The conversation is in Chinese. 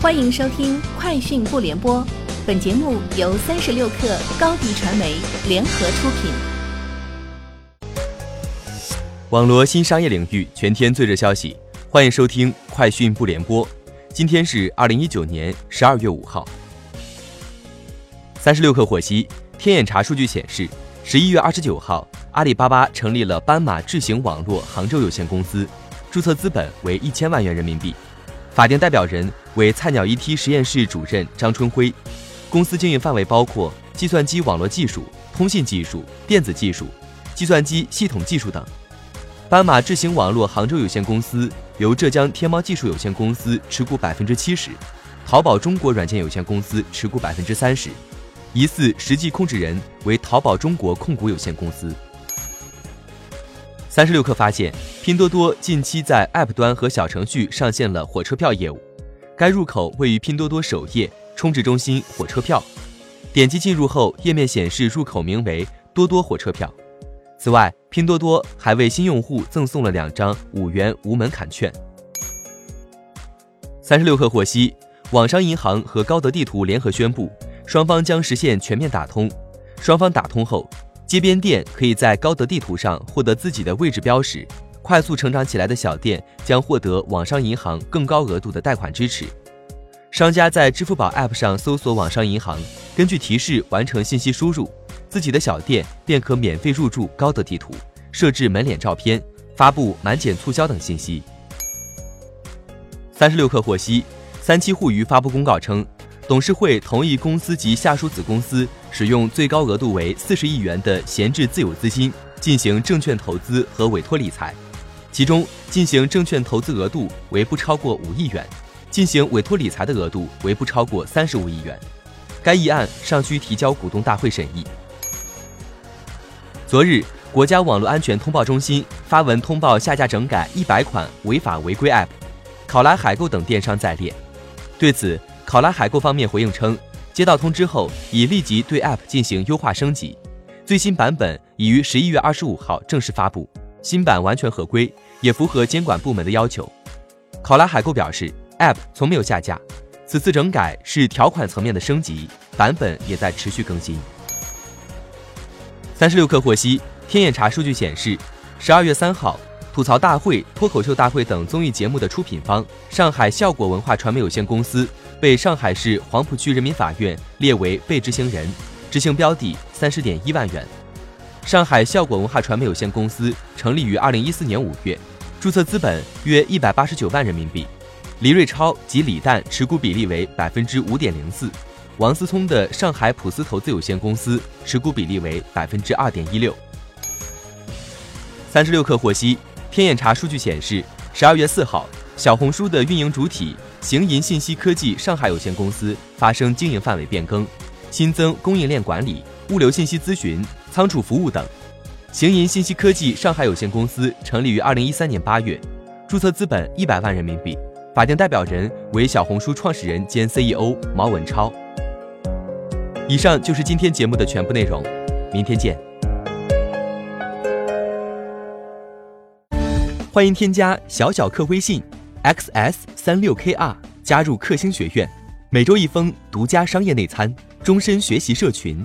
欢迎收听《快讯不联播》，本节目由三十六克高低传媒联合出品。网罗新商业领域全天最热消息，欢迎收听《快讯不联播》。今天是二零一九年十二月五号。三十六氪获悉，天眼查数据显示，十一月二十九号，阿里巴巴成立了斑马智行网络杭州有限公司，注册资本为一千万元人民币。法定代表人为菜鸟 ET 实验室主任张春辉，公司经营范围包括计算机网络技术、通信技术、电子技术、计算机系统技术等。斑马智行网络杭州有限公司由浙江天猫技术有限公司持股百分之七十，淘宝中国软件有限公司持股百分之三十，疑似实际控制人为淘宝中国控股有限公司。三十六氪发现，拼多多近期在 App 端和小程序上线了火车票业务。该入口位于拼多多首页充值中心“火车票”，点击进入后，页面显示入口名为“多多火车票”。此外，拼多多还为新用户赠送了两张五元无门槛券。三十六氪获悉，网商银行和高德地图联合宣布，双方将实现全面打通。双方打通后。街边店可以在高德地图上获得自己的位置标识，快速成长起来的小店将获得网商银行更高额度的贷款支持。商家在支付宝 App 上搜索网商银行，根据提示完成信息输入，自己的小店便可免费入驻高德地图，设置门脸照片，发布满减促销等信息。三十六氪获悉，三七互娱发布公告称。董事会同意公司及下属子公司使用最高额度为四十亿元的闲置自有资金进行证券投资和委托理财，其中进行证券投资额度为不超过五亿元，进行委托理财的额度为不超过三十五亿元。该议案尚需提交股东大会审议。昨日，国家网络安全通报中心发文通报下架整改一百款违法违规 App，考拉海购等电商在列。对此，考拉海购方面回应称，接到通知后已立即对 App 进行优化升级，最新版本已于十一月二十五号正式发布，新版完全合规，也符合监管部门的要求。考拉海购表示，App 从没有下架，此次整改是条款层面的升级，版本也在持续更新。三十六氪获悉，天眼查数据显示，十二月三号。吐槽大会、脱口秀大会等综艺节目的出品方上海效果文化传媒有限公司被上海市黄浦区人民法院列为被执行人，执行标的三十点一万元。上海效果文化传媒有限公司成立于二零一四年五月，注册资本约一百八十九万人民币。黎瑞超及李诞持股比例为百分之五点零四，王思聪的上海普思投资有限公司持股比例为百分之二点一六。三十六氪获悉。天眼查数据显示，十二月四号，小红书的运营主体行银信息科技上海有限公司发生经营范围变更，新增供应链管理、物流信息咨询、仓储服务等。行银信息科技上海有限公司成立于二零一三年八月，注册资本一百万人民币，法定代表人为小红书创始人兼 CEO 毛文超。以上就是今天节目的全部内容，明天见。欢迎添加小小客微信，xs 三六 kr，加入克星学院，每周一封独家商业内参，终身学习社群，